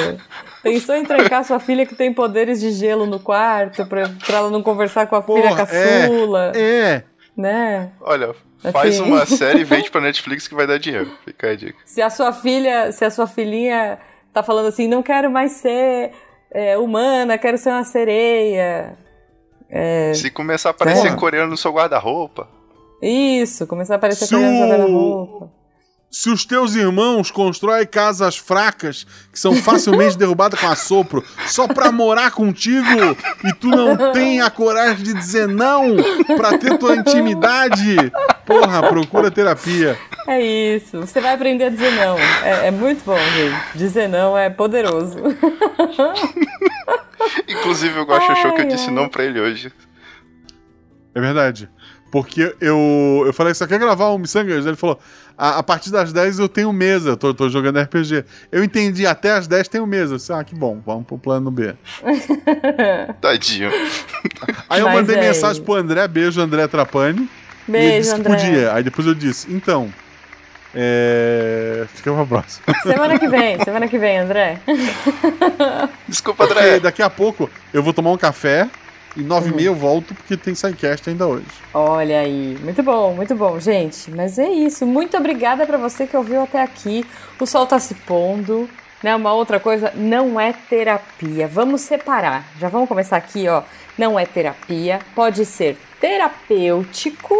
Pensou em trancar sua filha que tem poderes de gelo no quarto pra, pra ela não conversar com a Porra, filha caçula. É, é. Né? Olha, faz assim. uma série e vende pra Netflix que vai dar dinheiro. Fica a dica. Se a sua filha, se a sua filhinha tá falando assim, não quero mais ser é, humana, quero ser uma sereia. É... Se começar a aparecer é. coreano no seu guarda-roupa. Isso, começar a aparecer coreano no seu guarda-roupa se os teus irmãos constroem casas fracas que são facilmente derrubadas com assopro só pra morar contigo e tu não tem a coragem de dizer não pra ter tua intimidade, porra, procura terapia. É isso, você vai aprender a dizer não. É, é muito bom, gente. Dizer não é poderoso. Inclusive, eu gosto achou que eu disse não pra ele hoje. É verdade. Porque eu, eu falei, você quer gravar um Missangas? Ele falou, a, a, partir das 10 eu tenho mesa, tô, tô jogando RPG. Eu entendi, até as 10 tenho mesa. Eu disse, ah, que bom, vamos pro plano B. Tadinho. Aí eu Mas mandei é mensagem pro André, beijo André Trapani. Beijo, ele disse André. que podia. Aí depois eu disse, então, é... Fica pra próxima. Semana que vem, semana que vem, André. Desculpa, André. Porque daqui a pouco eu vou tomar um café e nove uhum. e meia eu volto porque tem Sidecast ainda hoje. Olha aí, muito bom, muito bom, gente. Mas é isso. Muito obrigada para você que ouviu até aqui. O sol tá se pondo. Né, uma outra coisa, não é terapia. Vamos separar. Já vamos começar aqui, ó. Não é terapia. Pode ser terapêutico,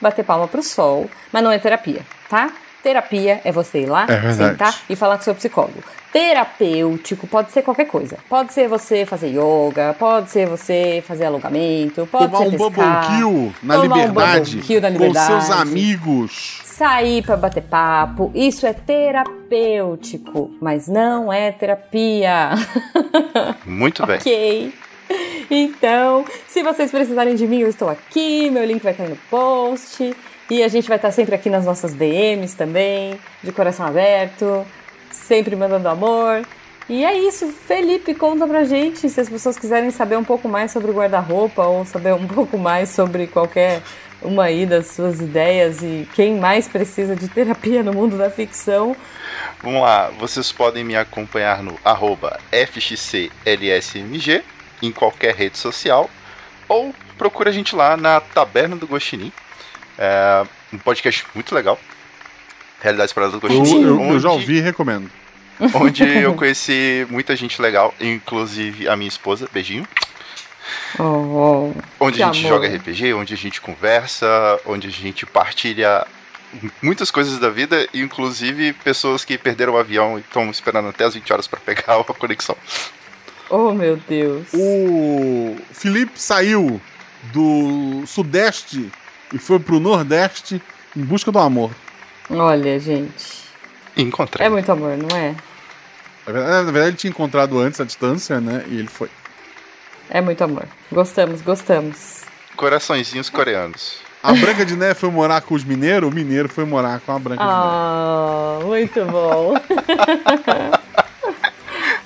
bater palma pro sol, mas não é terapia, tá? Terapia é você ir lá, é sentar e falar com seu psicólogo. Terapêutico pode ser qualquer coisa. Pode ser você fazer yoga, pode ser você fazer alongamento, pode tomar ser um pescar, bubble kill na liberdade, um na liberdade, com seus amigos. Sair para bater papo, isso é terapêutico, mas não é terapia. Muito bem. ok. Então, se vocês precisarem de mim, eu estou aqui, meu link vai estar aí no post. E a gente vai estar sempre aqui nas nossas DMs também, de coração aberto, sempre mandando amor. E é isso, Felipe, conta pra gente se as pessoas quiserem saber um pouco mais sobre o guarda-roupa ou saber um pouco mais sobre qualquer uma aí das suas ideias e quem mais precisa de terapia no mundo da ficção. Vamos lá, vocês podem me acompanhar no FXCLSMG em qualquer rede social ou procura a gente lá na Taberna do Guaxinim é um podcast muito legal. Realidades para do Gostinho. Eu, eu, eu já ouvi e recomendo. Onde eu conheci muita gente legal, inclusive a minha esposa. Beijinho. Oh, onde a gente amor. joga RPG, onde a gente conversa, onde a gente partilha muitas coisas da vida, inclusive pessoas que perderam o avião e estão esperando até as 20 horas para pegar a conexão. Oh, meu Deus. O Felipe saiu do Sudeste e foi pro Nordeste em busca do amor. Olha, gente. Encontrei. É muito amor, não é? Na verdade, ele tinha encontrado antes a distância, né? E ele foi. É muito amor. Gostamos, gostamos. Coraçõezinhos coreanos. A Branca de Neve foi morar com os mineiros, o mineiro foi morar com a Branca ah, de Neve. muito bom.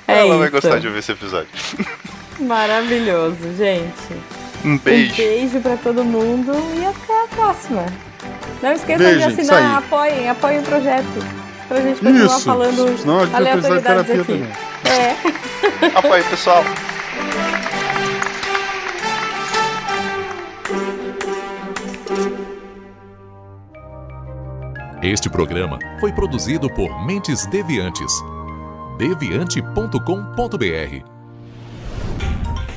é Ela isso. vai gostar de ouvir esse episódio. Maravilhoso, gente. Um beijo. Um beijo pra todo mundo e até a próxima. Não esqueçam beijo, de assinar, apoiem, apoiem o projeto. Pra gente continuar isso. falando Senão a gente aleatoriedades aqui. Também. É. Apoie, pessoal. Este programa foi produzido por Mentes Deviantes. deviante.com.br